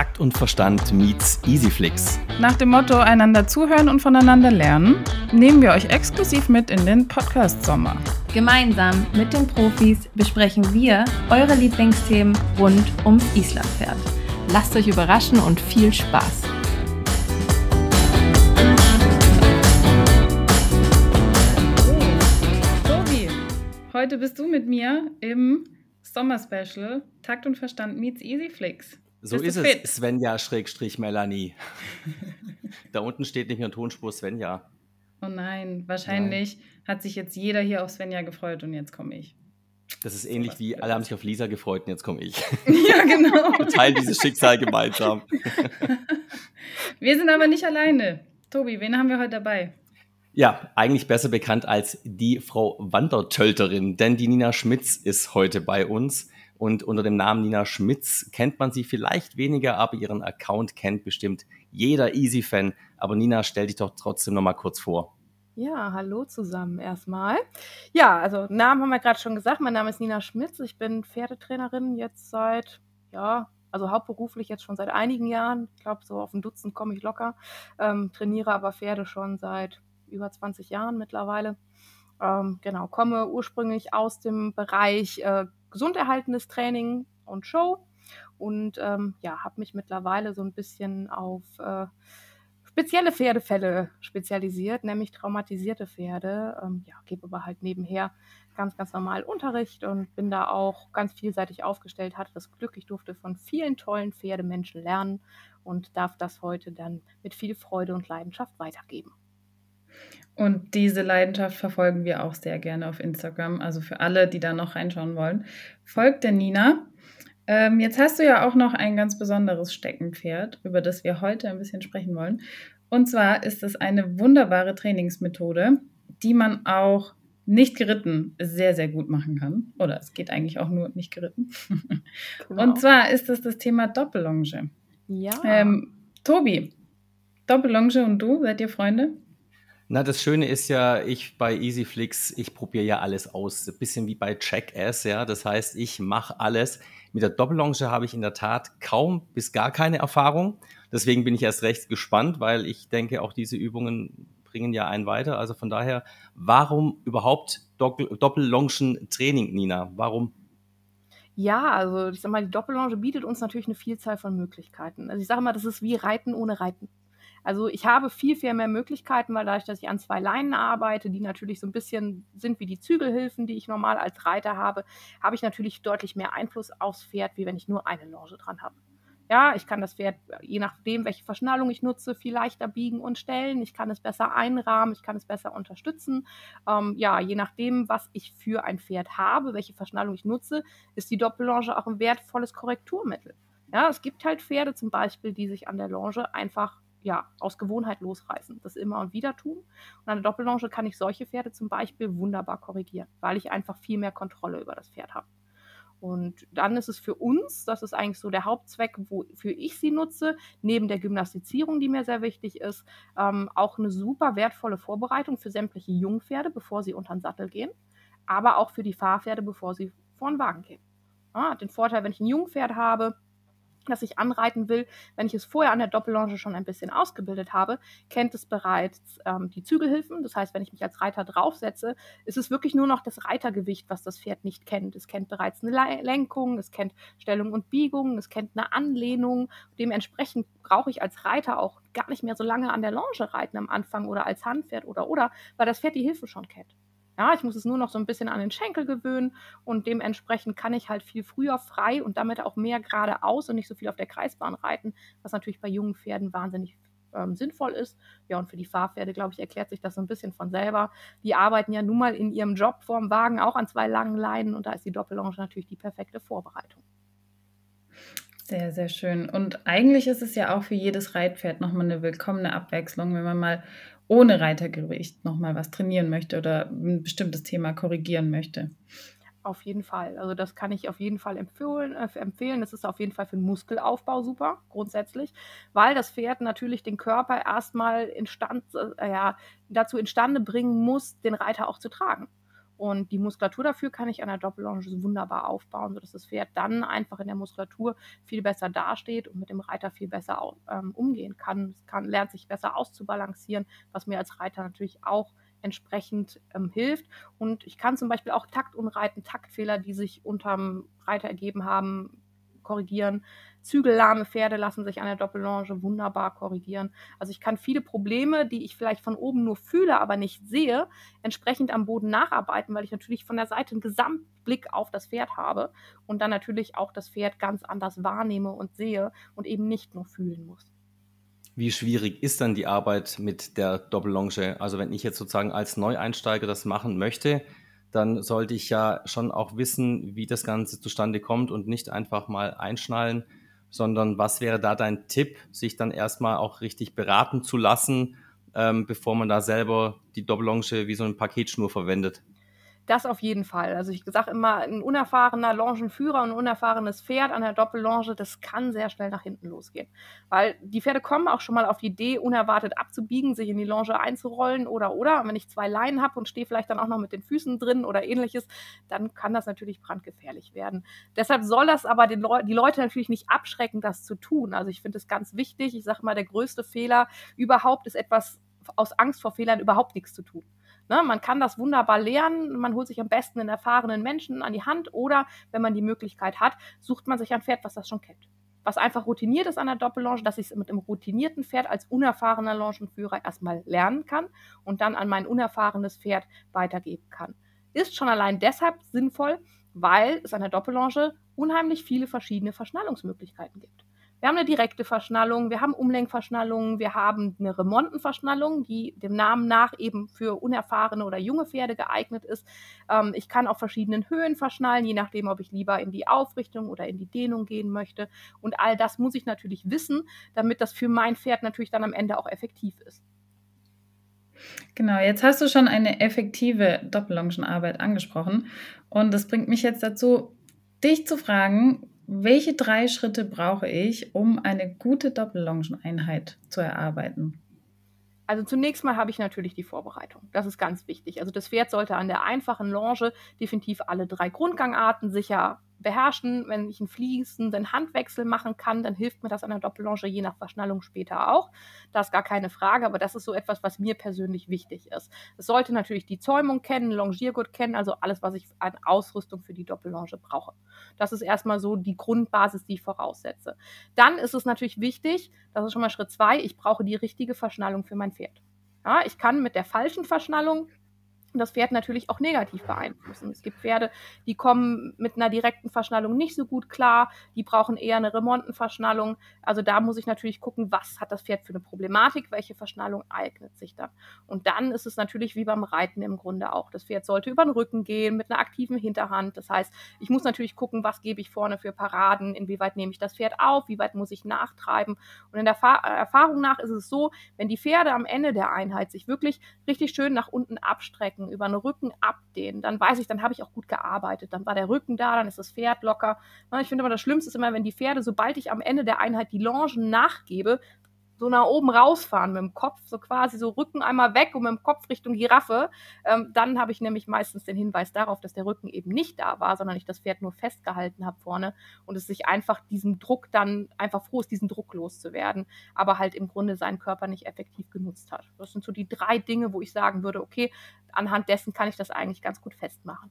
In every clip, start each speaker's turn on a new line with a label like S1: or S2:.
S1: Takt und Verstand meets Easyflix.
S2: Nach dem Motto einander zuhören und voneinander lernen, nehmen wir euch exklusiv mit in den Podcast Sommer.
S3: Gemeinsam mit den Profis besprechen wir eure Lieblingsthemen rund ums Islandpferd. Lasst euch überraschen und viel Spaß!
S2: Tobi, heute bist du mit mir im Sommer-Special Takt und Verstand meets Easyflix.
S1: So ist es, fit? Svenja Schrägstrich Melanie. da unten steht nicht mehr Tonspur Svenja.
S2: Oh nein, wahrscheinlich nein. hat sich jetzt jeder hier auf Svenja gefreut und jetzt komme ich.
S1: Das ist ähnlich wie alle haben sich auf Lisa gefreut und jetzt komme ich.
S2: Ja, genau.
S1: Wir teilen dieses Schicksal gemeinsam.
S2: wir sind aber nicht alleine. Tobi, wen haben wir heute dabei?
S1: Ja, eigentlich besser bekannt als die Frau Wandertölterin, denn die Nina Schmitz ist heute bei uns. Und unter dem Namen Nina Schmitz kennt man sie vielleicht weniger, aber ihren Account kennt bestimmt jeder Easy-Fan. Aber Nina, stell dich doch trotzdem noch mal kurz vor.
S4: Ja, hallo zusammen erstmal. Ja, also Namen haben wir gerade schon gesagt. Mein Name ist Nina Schmitz. Ich bin Pferdetrainerin jetzt seit, ja, also hauptberuflich jetzt schon seit einigen Jahren. Ich glaube, so auf ein Dutzend komme ich locker. Ähm, trainiere aber Pferde schon seit über 20 Jahren mittlerweile. Ähm, genau, komme ursprünglich aus dem Bereich äh, gesunderhaltendes Training und Show und ähm, ja, habe mich mittlerweile so ein bisschen auf äh, spezielle Pferdefälle spezialisiert, nämlich traumatisierte Pferde. Ähm, ja, gebe aber halt nebenher ganz, ganz normal Unterricht und bin da auch ganz vielseitig aufgestellt, hatte das Glück, ich durfte von vielen tollen Pferdemenschen lernen und darf das heute dann mit viel Freude und Leidenschaft weitergeben.
S2: Und diese Leidenschaft verfolgen wir auch sehr gerne auf Instagram. Also für alle, die da noch reinschauen wollen, folgt der Nina. Ähm, jetzt hast du ja auch noch ein ganz besonderes Steckenpferd, über das wir heute ein bisschen sprechen wollen. Und zwar ist es eine wunderbare Trainingsmethode, die man auch nicht geritten sehr, sehr gut machen kann. Oder es geht eigentlich auch nur nicht geritten. Genau. Und zwar ist es das Thema Doppellonge.
S4: Ja.
S2: Ähm, Tobi, Doppellonge und du, seid ihr Freunde?
S1: Na, das Schöne ist ja, ich bei EasyFlix, ich probiere ja alles aus. Ein bisschen wie bei Jackass, ja. Das heißt, ich mache alles. Mit der Doppellonge habe ich in der Tat kaum bis gar keine Erfahrung. Deswegen bin ich erst recht gespannt, weil ich denke, auch diese Übungen bringen ja einen weiter. Also von daher, warum überhaupt Doppellongen-Training, Nina? Warum?
S4: Ja, also ich sag mal, die Doppellonge bietet uns natürlich eine Vielzahl von Möglichkeiten. Also ich sage mal, das ist wie Reiten ohne Reiten. Also ich habe viel, viel mehr Möglichkeiten, weil dadurch, dass ich an zwei Leinen arbeite, die natürlich so ein bisschen sind wie die Zügelhilfen, die ich normal als Reiter habe, habe ich natürlich deutlich mehr Einfluss aufs Pferd, wie wenn ich nur eine Longe dran habe. Ja, ich kann das Pferd, je nachdem, welche Verschnallung ich nutze, viel leichter biegen und stellen. Ich kann es besser einrahmen, ich kann es besser unterstützen. Ähm, ja, je nachdem, was ich für ein Pferd habe, welche Verschnallung ich nutze, ist die Doppellonge auch ein wertvolles Korrekturmittel. Ja, es gibt halt Pferde zum Beispiel, die sich an der Longe einfach ja, aus Gewohnheit losreißen, das immer und wieder tun. Und an der Doppellonge kann ich solche Pferde zum Beispiel wunderbar korrigieren, weil ich einfach viel mehr Kontrolle über das Pferd habe. Und dann ist es für uns, das ist eigentlich so der Hauptzweck, wofür ich sie nutze, neben der Gymnastizierung, die mir sehr wichtig ist, ähm, auch eine super wertvolle Vorbereitung für sämtliche Jungpferde, bevor sie unter den Sattel gehen, aber auch für die Fahrpferde, bevor sie vor den Wagen gehen. Ja, den Vorteil, wenn ich ein Jungpferd habe, das ich anreiten will, wenn ich es vorher an der Doppellonge schon ein bisschen ausgebildet habe, kennt es bereits ähm, die Zügelhilfen. Das heißt, wenn ich mich als Reiter draufsetze, ist es wirklich nur noch das Reitergewicht, was das Pferd nicht kennt. Es kennt bereits eine Lenkung, es kennt Stellung und Biegung, es kennt eine Anlehnung. Dementsprechend brauche ich als Reiter auch gar nicht mehr so lange an der Longe reiten am Anfang oder als Handpferd oder oder, weil das Pferd die Hilfe schon kennt. Ja, ich muss es nur noch so ein bisschen an den Schenkel gewöhnen und dementsprechend kann ich halt viel früher frei und damit auch mehr geradeaus und nicht so viel auf der Kreisbahn reiten, was natürlich bei jungen Pferden wahnsinnig ähm, sinnvoll ist. Ja, und für die Fahrpferde, glaube ich, erklärt sich das so ein bisschen von selber. Die arbeiten ja nun mal in ihrem Job vorm Wagen auch an zwei langen Leinen und da ist die Doppellonge natürlich die perfekte Vorbereitung.
S2: Sehr, sehr schön. Und eigentlich ist es ja auch für jedes Reitpferd nochmal eine willkommene Abwechslung, wenn man mal ohne Reitergewicht nochmal was trainieren möchte oder ein bestimmtes Thema korrigieren möchte.
S4: Auf jeden Fall. Also das kann ich auf jeden Fall empfehlen. Äh, empfehlen. Das ist auf jeden Fall für den Muskelaufbau super, grundsätzlich, weil das Pferd natürlich den Körper erstmal instand, äh, ja, dazu instande bringen muss, den Reiter auch zu tragen. Und die Muskulatur dafür kann ich an der Doppellonge wunderbar aufbauen, sodass das Pferd dann einfach in der Muskulatur viel besser dasteht und mit dem Reiter viel besser ähm, umgehen kann. Es kann, lernt sich besser auszubalancieren, was mir als Reiter natürlich auch entsprechend ähm, hilft. Und ich kann zum Beispiel auch Taktunreiten, Taktfehler, die sich unterm Reiter ergeben haben, korrigieren. Zügellahme Pferde lassen sich an der Doppellonge wunderbar korrigieren. Also ich kann viele Probleme, die ich vielleicht von oben nur fühle, aber nicht sehe, entsprechend am Boden nacharbeiten, weil ich natürlich von der Seite einen Gesamtblick auf das Pferd habe und dann natürlich auch das Pferd ganz anders wahrnehme und sehe und eben nicht nur fühlen muss.
S1: Wie schwierig ist dann die Arbeit mit der Doppellonge? Also wenn ich jetzt sozusagen als Neueinsteiger das machen möchte, dann sollte ich ja schon auch wissen, wie das Ganze zustande kommt und nicht einfach mal einschnallen, sondern was wäre da dein Tipp, sich dann erstmal auch richtig beraten zu lassen, ähm, bevor man da selber die Doppellonge wie so ein Paketschnur verwendet?
S4: Das auf jeden Fall. Also ich sage immer, ein unerfahrener Longenführer und ein unerfahrenes Pferd an der Doppellonge, das kann sehr schnell nach hinten losgehen. Weil die Pferde kommen auch schon mal auf die Idee, unerwartet abzubiegen, sich in die Longe einzurollen oder oder. Und wenn ich zwei Leinen habe und stehe vielleicht dann auch noch mit den Füßen drin oder ähnliches, dann kann das natürlich brandgefährlich werden. Deshalb soll das aber Le die Leute natürlich nicht abschrecken, das zu tun. Also ich finde es ganz wichtig. Ich sage mal, der größte Fehler überhaupt ist etwas aus Angst vor Fehlern überhaupt nichts zu tun. Ne, man kann das wunderbar lernen. Man holt sich am besten einen erfahrenen Menschen an die Hand oder, wenn man die Möglichkeit hat, sucht man sich ein Pferd, was das schon kennt. Was einfach routiniert ist an der Doppellonge, dass ich es mit einem routinierten Pferd als unerfahrener Longenführer erstmal lernen kann und dann an mein unerfahrenes Pferd weitergeben kann. Ist schon allein deshalb sinnvoll, weil es an der Doppellonge unheimlich viele verschiedene Verschnallungsmöglichkeiten gibt. Wir haben eine direkte Verschnallung, wir haben Umlenkverschnallungen, wir haben eine Remontenverschnallung, die dem Namen nach eben für unerfahrene oder junge Pferde geeignet ist. Ähm, ich kann auf verschiedenen Höhen verschnallen, je nachdem, ob ich lieber in die Aufrichtung oder in die Dehnung gehen möchte. Und all das muss ich natürlich wissen, damit das für mein Pferd natürlich dann am Ende auch effektiv ist.
S2: Genau, jetzt hast du schon eine effektive Doppellongenarbeit angesprochen. Und das bringt mich jetzt dazu, dich zu fragen, welche drei Schritte brauche ich, um eine gute Doppellongeneinheit zu erarbeiten?
S4: Also zunächst mal habe ich natürlich die Vorbereitung. Das ist ganz wichtig. Also das Pferd sollte an der einfachen Longe definitiv alle drei Grundgangarten sicher beherrschen. Wenn ich einen fließenden Handwechsel machen kann, dann hilft mir das an der Doppellonge je nach Verschnallung später auch. Das ist gar keine Frage, aber das ist so etwas, was mir persönlich wichtig ist. Es sollte natürlich die Zäumung kennen, Longiergurt kennen, also alles, was ich an Ausrüstung für die Doppellonge brauche. Das ist erstmal so die Grundbasis, die ich voraussetze. Dann ist es natürlich wichtig, das ist schon mal Schritt zwei, ich brauche die richtige Verschnallung für mein Pferd. Ja, ich kann mit der falschen Verschnallung das Pferd natürlich auch negativ beeinflussen. Es gibt Pferde, die kommen mit einer direkten Verschnallung nicht so gut klar, die brauchen eher eine Remontenverschnallung. Also da muss ich natürlich gucken, was hat das Pferd für eine Problematik, welche Verschnallung eignet sich dann. Und dann ist es natürlich wie beim Reiten im Grunde auch. Das Pferd sollte über den Rücken gehen mit einer aktiven Hinterhand. Das heißt, ich muss natürlich gucken, was gebe ich vorne für Paraden, inwieweit nehme ich das Pferd auf, wie weit muss ich nachtreiben. Und in der Erfahrung nach ist es so, wenn die Pferde am Ende der Einheit sich wirklich richtig schön nach unten abstrecken, strecken, über den Rücken abdehnen, dann weiß ich, dann habe ich auch gut gearbeitet. Dann war der Rücken da, dann ist das Pferd locker. Ich finde aber das Schlimmste ist immer, wenn die Pferde, sobald ich am Ende der Einheit die Longen nachgebe, so nach oben rausfahren mit dem Kopf, so quasi so Rücken einmal weg und mit dem Kopf Richtung Giraffe. Ähm, dann habe ich nämlich meistens den Hinweis darauf, dass der Rücken eben nicht da war, sondern ich das Pferd nur festgehalten habe vorne und es sich einfach diesem Druck dann einfach froh ist, diesen Druck loszuwerden, aber halt im Grunde seinen Körper nicht effektiv genutzt hat. Das sind so die drei Dinge, wo ich sagen würde, okay, anhand dessen kann ich das eigentlich ganz gut festmachen.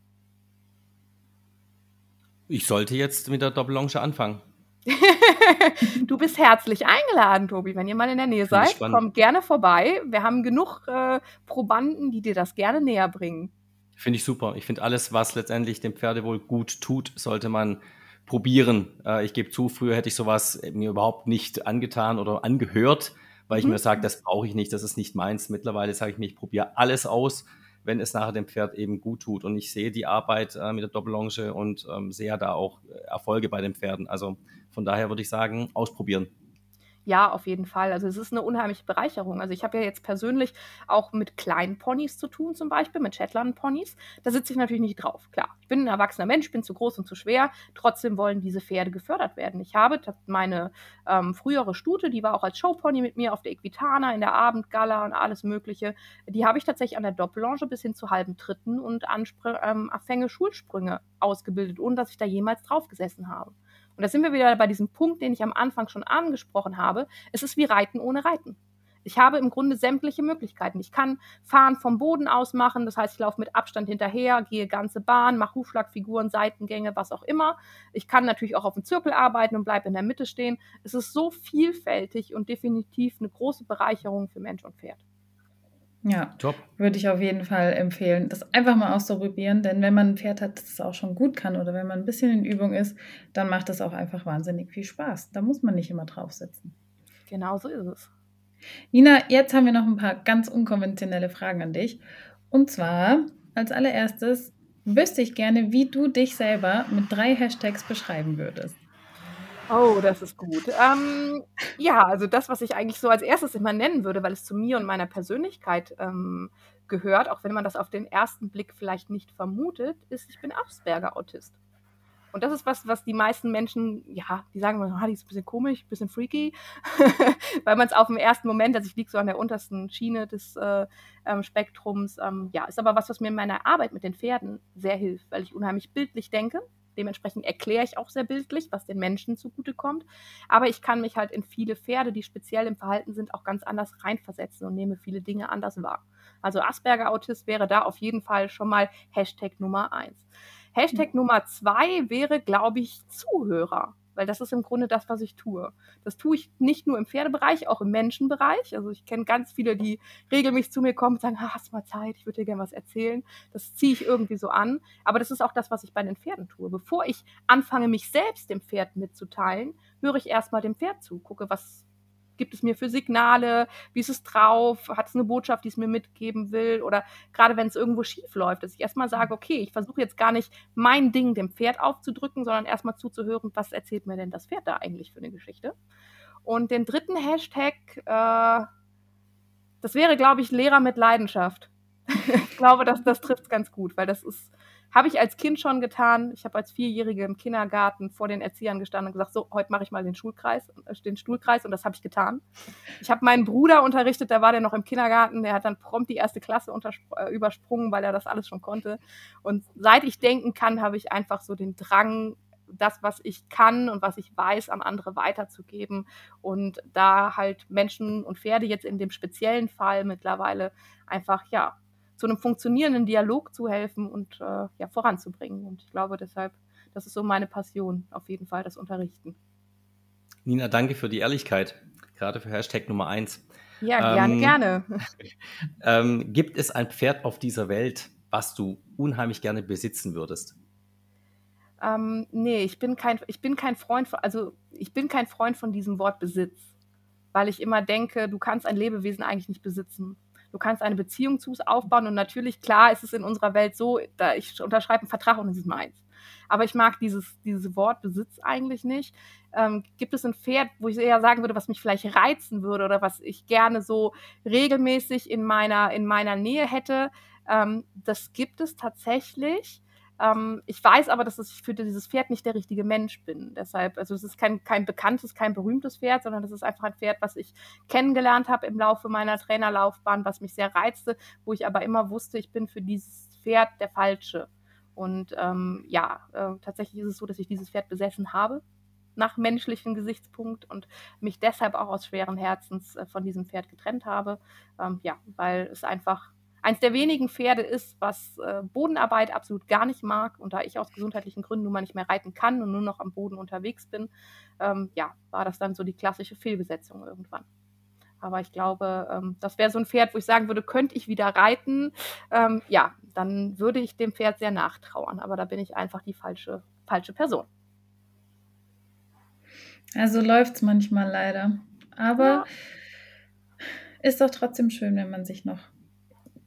S1: Ich sollte jetzt mit der Doppellonge anfangen.
S4: du bist herzlich eingeladen, Tobi. Wenn ihr mal in der Nähe seid, kommt gerne vorbei. Wir haben genug äh, Probanden, die dir das gerne näher bringen.
S1: Finde ich super. Ich finde alles, was letztendlich dem Pferdewohl gut tut, sollte man probieren. Äh, ich gebe zu, früher hätte ich sowas mir überhaupt nicht angetan oder angehört, weil ich mhm. mir sage, das brauche ich nicht, das ist nicht meins. Mittlerweile sage ich mir, ich probiere alles aus wenn es nachher dem Pferd eben gut tut. Und ich sehe die Arbeit äh, mit der Doppellonge und ähm, sehe da auch äh, Erfolge bei den Pferden. Also von daher würde ich sagen, ausprobieren.
S4: Ja, auf jeden Fall. Also es ist eine unheimliche Bereicherung. Also ich habe ja jetzt persönlich auch mit kleinen Ponys zu tun, zum Beispiel mit Shetland-Ponys. Da sitze ich natürlich nicht drauf. Klar, ich bin ein erwachsener Mensch, bin zu groß und zu schwer. Trotzdem wollen diese Pferde gefördert werden. Ich habe meine ähm, frühere Stute, die war auch als Showpony mit mir auf der Equitana, in der Abendgala und alles Mögliche. Die habe ich tatsächlich an der Doppellange bis hin zu halben Tritten und Anspr ähm, Schulsprünge ausgebildet, ohne dass ich da jemals drauf gesessen habe. Und da sind wir wieder bei diesem Punkt, den ich am Anfang schon angesprochen habe. Es ist wie Reiten ohne Reiten. Ich habe im Grunde sämtliche Möglichkeiten. Ich kann Fahren vom Boden aus machen, das heißt, ich laufe mit Abstand hinterher, gehe ganze Bahn, mache Hufschlagfiguren, Seitengänge, was auch immer. Ich kann natürlich auch auf dem Zirkel arbeiten und bleibe in der Mitte stehen. Es ist so vielfältig und definitiv eine große Bereicherung für Mensch und Pferd.
S2: Ja, Top. würde ich auf jeden Fall empfehlen, das einfach mal auszuprobieren, denn wenn man ein Pferd hat, das es auch schon gut kann oder wenn man ein bisschen in Übung ist, dann macht es auch einfach wahnsinnig viel Spaß. Da muss man nicht immer drauf sitzen.
S4: Genau so ist es.
S2: Nina, jetzt haben wir noch ein paar ganz unkonventionelle Fragen an dich. Und zwar, als allererstes, wüsste ich gerne, wie du dich selber mit drei Hashtags beschreiben würdest.
S4: Oh, das ist gut. Ähm, ja, also das, was ich eigentlich so als erstes immer nennen würde, weil es zu mir und meiner Persönlichkeit ähm, gehört, auch wenn man das auf den ersten Blick vielleicht nicht vermutet, ist, ich bin Asperger-Autist. Und das ist was, was die meisten Menschen, ja, die sagen immer, ah, die ist ein bisschen komisch, ein bisschen freaky, weil man es auf dem ersten Moment, also ich liege so an der untersten Schiene des äh, ähm, Spektrums, ähm, ja, ist aber was, was mir in meiner Arbeit mit den Pferden sehr hilft, weil ich unheimlich bildlich denke Dementsprechend erkläre ich auch sehr bildlich, was den Menschen zugutekommt. Aber ich kann mich halt in viele Pferde, die speziell im Verhalten sind, auch ganz anders reinversetzen und nehme viele Dinge anders wahr. Also Asperger-Autist wäre da auf jeden Fall schon mal Hashtag Nummer eins. Hashtag mhm. Nummer zwei wäre, glaube ich, Zuhörer weil das ist im Grunde das, was ich tue. Das tue ich nicht nur im Pferdebereich, auch im Menschenbereich. Also ich kenne ganz viele, die regelmäßig zu mir kommen und sagen, hast du mal Zeit, ich würde dir gerne was erzählen. Das ziehe ich irgendwie so an. Aber das ist auch das, was ich bei den Pferden tue. Bevor ich anfange, mich selbst dem Pferd mitzuteilen, höre ich erstmal dem Pferd zu, gucke, was gibt es mir für Signale, wie ist es drauf, hat es eine Botschaft, die es mir mitgeben will oder gerade wenn es irgendwo schief läuft, dass ich erstmal sage, okay, ich versuche jetzt gar nicht mein Ding dem Pferd aufzudrücken, sondern erstmal zuzuhören, was erzählt mir denn das Pferd da eigentlich für eine Geschichte. Und den dritten Hashtag, äh, das wäre, glaube ich, Lehrer mit Leidenschaft. ich glaube, das, das trifft es ganz gut, weil das ist habe ich als Kind schon getan. Ich habe als Vierjährige im Kindergarten vor den Erziehern gestanden und gesagt, so, heute mache ich mal den Schulkreis, äh, den Stuhlkreis und das habe ich getan. Ich habe meinen Bruder unterrichtet, der war der noch im Kindergarten, der hat dann prompt die erste Klasse äh, übersprungen, weil er das alles schon konnte. Und seit ich denken kann, habe ich einfach so den Drang, das, was ich kann und was ich weiß, an andere weiterzugeben. Und da halt Menschen und Pferde jetzt in dem speziellen Fall mittlerweile einfach, ja, zu einem funktionierenden Dialog zu helfen und äh, ja, voranzubringen. Und ich glaube deshalb, das ist so meine Passion, auf jeden Fall das Unterrichten.
S1: Nina, danke für die Ehrlichkeit, gerade für Hashtag Nummer eins.
S4: Ja, gerne, ähm, gerne.
S1: ähm, gibt es ein Pferd auf dieser Welt, was du unheimlich gerne besitzen würdest?
S4: Ähm, nee, ich bin kein, ich bin kein Freund von, also ich bin kein Freund von diesem Wort Besitz, weil ich immer denke, du kannst ein Lebewesen eigentlich nicht besitzen du kannst eine Beziehung zu es aufbauen und natürlich, klar, ist es in unserer Welt so, da ich unterschreibe einen Vertrag und es ist meins. Aber ich mag dieses, dieses Wort Besitz eigentlich nicht. Ähm, gibt es ein Pferd, wo ich eher sagen würde, was mich vielleicht reizen würde oder was ich gerne so regelmäßig in meiner, in meiner Nähe hätte? Ähm, das gibt es tatsächlich. Ähm, ich weiß aber, dass ich für dieses Pferd nicht der richtige Mensch bin. Deshalb, also es ist kein, kein bekanntes, kein berühmtes Pferd, sondern es ist einfach ein Pferd, was ich kennengelernt habe im Laufe meiner Trainerlaufbahn, was mich sehr reizte, wo ich aber immer wusste, ich bin für dieses Pferd der Falsche. Und ähm, ja, äh, tatsächlich ist es so, dass ich dieses Pferd besessen habe nach menschlichem Gesichtspunkt und mich deshalb auch aus schweren Herzens äh, von diesem Pferd getrennt habe. Ähm, ja, weil es einfach eins der wenigen Pferde ist, was äh, Bodenarbeit absolut gar nicht mag. Und da ich aus gesundheitlichen Gründen nun mal nicht mehr reiten kann und nur noch am Boden unterwegs bin, ähm, ja, war das dann so die klassische Fehlbesetzung irgendwann. Aber ich glaube, ähm, das wäre so ein Pferd, wo ich sagen würde, könnte ich wieder reiten, ähm, ja, dann würde ich dem Pferd sehr nachtrauern. Aber da bin ich einfach die falsche, falsche Person.
S2: Also läuft es manchmal leider. Aber ja. ist doch trotzdem schön, wenn man sich noch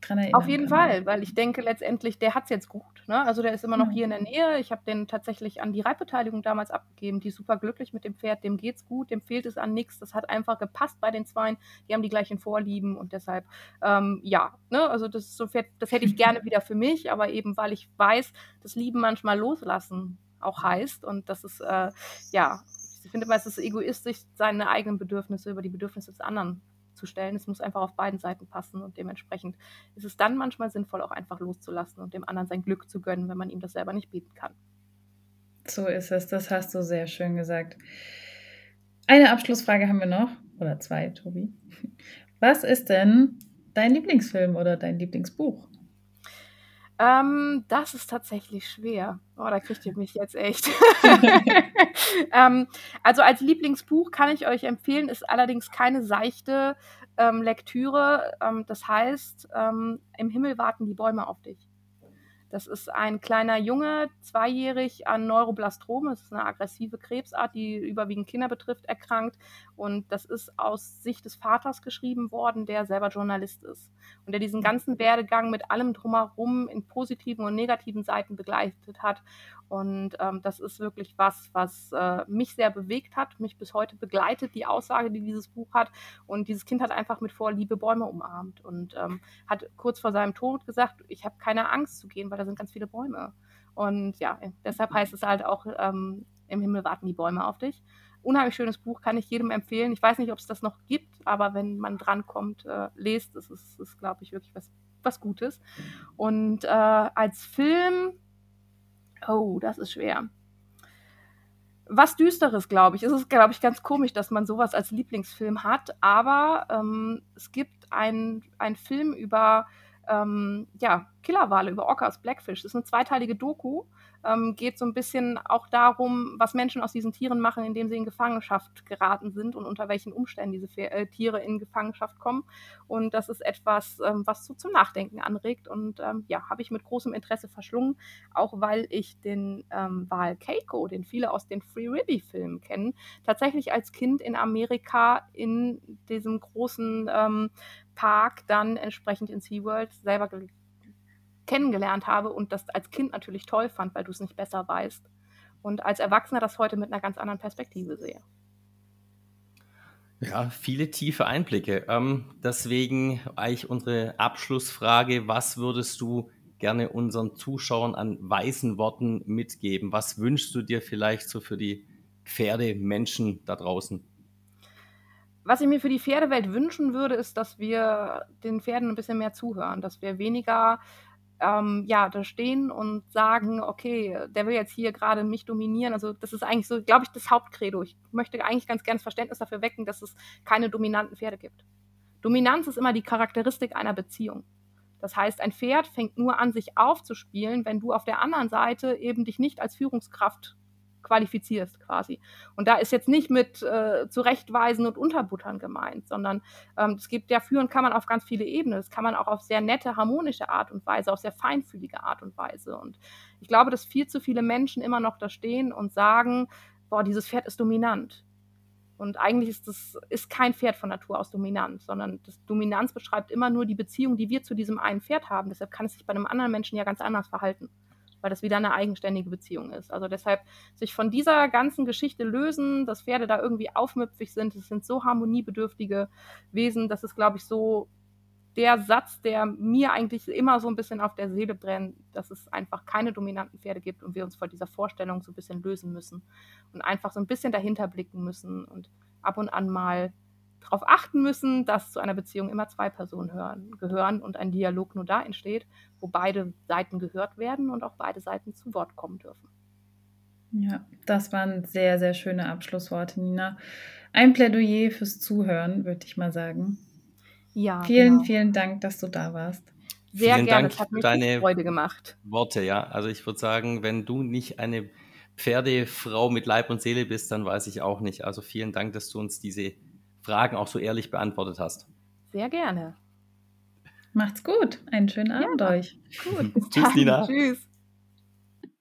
S4: dran erinnern. Auf jeden kann. Fall, weil ich denke letztendlich, der hat es jetzt gut. Ne? Also der ist immer noch hier in der Nähe. Ich habe den tatsächlich an die Reitbeteiligung damals abgegeben. Die ist super glücklich mit dem Pferd, dem geht's gut, dem fehlt es an nichts. Das hat einfach gepasst bei den Zweien. Die haben die gleichen Vorlieben und deshalb, ähm, ja, ne? also das ist so ein Pferd, das hätte ich gerne wieder für mich, aber eben weil ich weiß, dass Lieben manchmal loslassen auch heißt und das ist, äh, ja, ich finde immer, es ist egoistisch, seine eigenen Bedürfnisse über die Bedürfnisse des anderen zu. Es muss einfach auf beiden Seiten passen und dementsprechend ist es dann manchmal sinnvoll, auch einfach loszulassen und dem anderen sein Glück zu gönnen, wenn man ihm das selber nicht bieten kann.
S2: So ist es, das hast du sehr schön gesagt. Eine Abschlussfrage haben wir noch, oder zwei, Tobi. Was ist denn dein Lieblingsfilm oder dein Lieblingsbuch?
S4: Ähm, das ist tatsächlich schwer. Oh, da kriegt ihr mich jetzt echt. ähm, also als Lieblingsbuch kann ich euch empfehlen, ist allerdings keine seichte ähm, Lektüre. Ähm, das heißt, ähm, im Himmel warten die Bäume auf dich. Das ist ein kleiner Junge, zweijährig an Neuroblastrom. Das ist eine aggressive Krebsart, die überwiegend Kinder betrifft, erkrankt. Und das ist aus Sicht des Vaters geschrieben worden, der selber Journalist ist. Und der diesen ganzen Werdegang mit allem drumherum in positiven und negativen Seiten begleitet hat. Und ähm, das ist wirklich was, was äh, mich sehr bewegt hat, mich bis heute begleitet, die Aussage, die dieses Buch hat. Und dieses Kind hat einfach mit Vorliebe Bäume umarmt und ähm, hat kurz vor seinem Tod gesagt, ich habe keine Angst zu gehen, weil da sind ganz viele Bäume. Und ja, deshalb heißt es halt auch, ähm, im Himmel warten die Bäume auf dich. Unheimlich schönes Buch, kann ich jedem empfehlen. Ich weiß nicht, ob es das noch gibt, aber wenn man drankommt, äh, lest, es ist, ist glaube ich, wirklich was, was Gutes. Und äh, als Film Oh, das ist schwer. Was Düsteres, glaube ich. Es ist, glaube ich, ganz komisch, dass man sowas als Lieblingsfilm hat, aber ähm, es gibt einen Film über ähm, ja, Killerwale, über Orcas, Blackfish. Das ist eine zweiteilige Doku ähm, geht so ein bisschen auch darum, was Menschen aus diesen Tieren machen, indem sie in Gefangenschaft geraten sind und unter welchen Umständen diese äh, Tiere in Gefangenschaft kommen. Und das ist etwas, ähm, was so zum Nachdenken anregt. Und ähm, ja, habe ich mit großem Interesse verschlungen, auch weil ich den ähm, Wal Keiko, den viele aus den Free Ribby-Filmen kennen, tatsächlich als Kind in Amerika in diesem großen ähm, Park dann entsprechend in SeaWorld selber kennengelernt habe und das als Kind natürlich toll fand, weil du es nicht besser weißt. Und als Erwachsener das heute mit einer ganz anderen Perspektive sehe.
S1: Ja, viele tiefe Einblicke. Ähm, deswegen eigentlich unsere Abschlussfrage, was würdest du gerne unseren Zuschauern an weisen Worten mitgeben? Was wünschst du dir vielleicht so für die Pferdemenschen da draußen?
S4: Was ich mir für die Pferdewelt wünschen würde, ist, dass wir den Pferden ein bisschen mehr zuhören, dass wir weniger ähm, ja, da stehen und sagen, okay, der will jetzt hier gerade mich dominieren. Also das ist eigentlich so, glaube ich, das Hauptcredo. Ich möchte eigentlich ganz gerne das Verständnis dafür wecken, dass es keine dominanten Pferde gibt. Dominanz ist immer die Charakteristik einer Beziehung. Das heißt, ein Pferd fängt nur an, sich aufzuspielen, wenn du auf der anderen Seite eben dich nicht als Führungskraft qualifizierst quasi. Und da ist jetzt nicht mit äh, Zurechtweisen und Unterbuttern gemeint, sondern ähm, es gibt ja führen kann man auf ganz viele Ebenen. Das kann man auch auf sehr nette, harmonische Art und Weise, auf sehr feinfühlige Art und Weise. Und ich glaube, dass viel zu viele Menschen immer noch da stehen und sagen, boah, dieses Pferd ist dominant. Und eigentlich ist das ist kein Pferd von Natur aus dominant, sondern das Dominanz beschreibt immer nur die Beziehung, die wir zu diesem einen Pferd haben. Deshalb kann es sich bei einem anderen Menschen ja ganz anders verhalten weil das wieder eine eigenständige Beziehung ist. Also deshalb sich von dieser ganzen Geschichte lösen, dass Pferde da irgendwie aufmüpfig sind, es sind so harmoniebedürftige Wesen, das ist, glaube ich, so der Satz, der mir eigentlich immer so ein bisschen auf der Seele brennt, dass es einfach keine dominanten Pferde gibt und wir uns vor dieser Vorstellung so ein bisschen lösen müssen und einfach so ein bisschen dahinter blicken müssen und ab und an mal darauf achten müssen, dass zu einer Beziehung immer zwei Personen hören, gehören und ein Dialog nur da entsteht, wo beide Seiten gehört werden und auch beide Seiten zu Wort kommen dürfen.
S2: Ja, das waren sehr, sehr schöne Abschlussworte, Nina. Ein Plädoyer fürs Zuhören, würde ich mal sagen. Ja. Vielen, genau. vielen Dank, dass du da warst.
S1: Sehr vielen gerne, Dank es hat mir deine Freude gemacht. Worte, ja. Also ich würde sagen, wenn du nicht eine Pferdefrau mit Leib und Seele bist, dann weiß ich auch nicht. Also vielen Dank, dass du uns diese Fragen auch so ehrlich beantwortet hast.
S4: Sehr gerne.
S2: Macht's gut. Einen schönen Abend ja. euch.
S1: Gut. Tschüss, Nina. Tschüss.